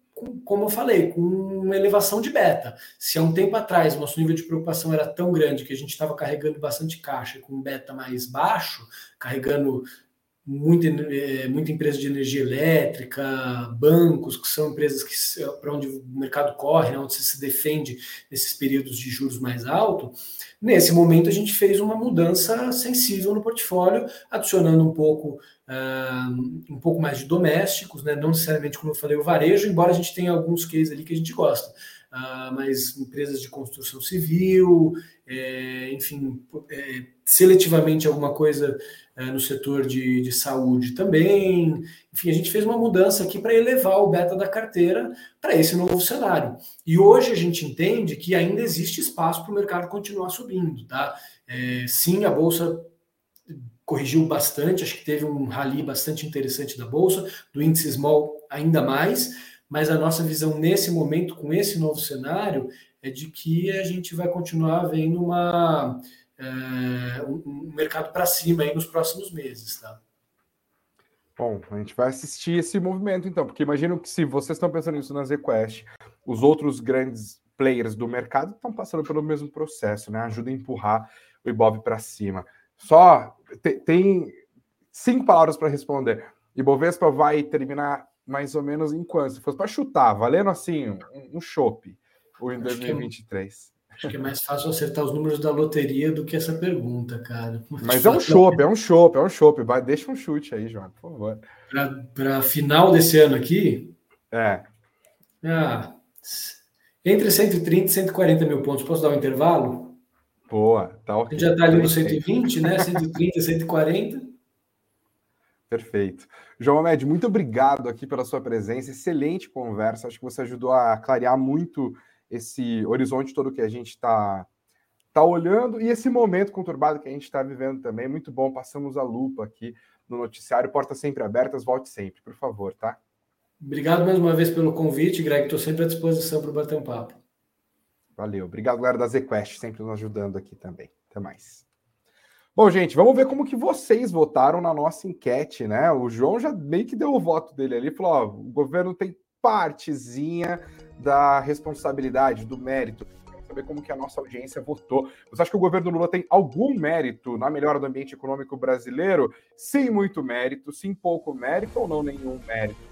como eu falei, com uma elevação de beta. Se há um tempo atrás nosso nível de preocupação era tão grande que a gente estava carregando bastante caixa com beta mais baixo, carregando muita, é, muita empresa de energia elétrica, bancos, que são empresas que para onde o mercado corre, né, onde se defende nesses períodos de juros mais altos. Nesse momento, a gente fez uma mudança sensível no portfólio, adicionando um pouco uh, um pouco mais de domésticos, né? não necessariamente, como eu falei, o varejo, embora a gente tenha alguns cases ali que a gente gosta. Uh, mas empresas de construção civil, é, enfim, é, seletivamente alguma coisa é, no setor de, de saúde também. Enfim, a gente fez uma mudança aqui para elevar o beta da carteira para esse novo cenário. E hoje a gente entende que ainda existe espaço para o mercado continuar subindo. Tá? É, sim, a Bolsa corrigiu bastante, acho que teve um rally bastante interessante da bolsa, do índice small ainda mais, mas a nossa visão nesse momento, com esse novo cenário, é de que a gente vai continuar vendo uma, é, um, mercado para cima aí nos próximos meses, tá? Bom, a gente vai assistir esse movimento então, porque imagino que se vocês estão pensando nisso na ZQuest, os outros grandes players do mercado estão passando pelo mesmo processo, né? Ajuda a empurrar o Ibov para cima. Só tem cinco palavras para responder. Ibovespa vai terminar mais ou menos em quanto? Se fosse para chutar, valendo assim, um, um chope, o em 2023. Acho que é mais fácil acertar os números da loteria do que essa pergunta, cara. Mas é um chope, é um chope, é um chope. Deixa um chute aí, João, por favor. Para final desse ano aqui? É. Ah, entre 130 e 140 mil pontos. Posso dar um intervalo? Boa, tá ok. A gente já está ali no 120, né? 130, 140. Perfeito. João Ahmed, muito obrigado aqui pela sua presença. Excelente conversa. Acho que você ajudou a clarear muito esse horizonte todo que a gente está tá olhando e esse momento conturbado que a gente está vivendo também. Muito bom. Passamos a lupa aqui no noticiário. Portas sempre abertas. Volte sempre, por favor, tá? Obrigado mais uma vez pelo convite, Greg. Estou sempre à disposição para bater um papo. Valeu. Obrigado, galera da ZQuest, sempre nos ajudando aqui também. Até mais. Bom, gente, vamos ver como que vocês votaram na nossa enquete, né? O João já meio que deu o voto dele ali, falou: ó, o governo tem partezinha da responsabilidade, do mérito. Quero saber como que a nossa audiência votou. Você acha que o governo Lula tem algum mérito na melhora do ambiente econômico brasileiro? Sim, muito mérito, sim, pouco mérito ou não nenhum mérito?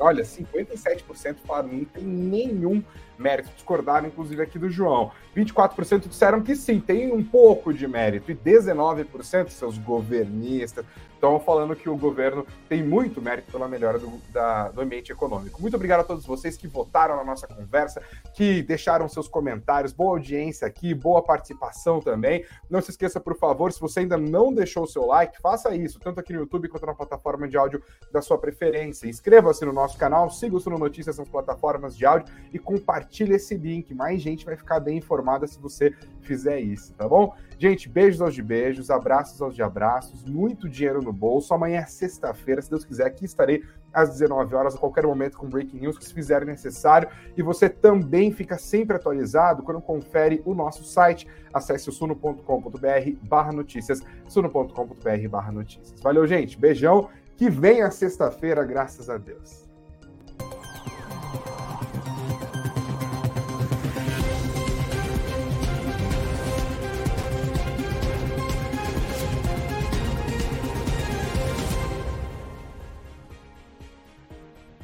olha, 57% falaram não tem nenhum mérito. Discordaram, inclusive, aqui do João. 24% disseram que sim, tem um pouco de mérito. E 19%, seus governistas, estão falando que o governo tem muito mérito pela melhora do, da, do ambiente econômico. Muito obrigado a todos vocês que votaram na nossa conversa, que deixaram seus comentários. Boa audiência aqui, boa participação também. Não se esqueça, por favor, se você ainda não deixou o seu like, faça isso, tanto aqui no YouTube quanto na plataforma de áudio da sua preferência. Inscreva-se no nosso canal, siga o Suno Notícias nas plataformas de áudio e compartilhe esse link. Mais gente vai ficar bem informada se você fizer isso, tá bom? Gente, beijos aos de beijos, abraços aos de abraços, muito dinheiro no bolso. Amanhã é sexta-feira, se Deus quiser, aqui estarei às 19 horas, a qualquer momento, com breaking news que se fizer necessário. E você também fica sempre atualizado quando confere o nosso site. Acesse o suno.com.br barra notícias, suno.com.br barra notícias. Valeu, gente. Beijão. Que venha sexta-feira, graças a Deus.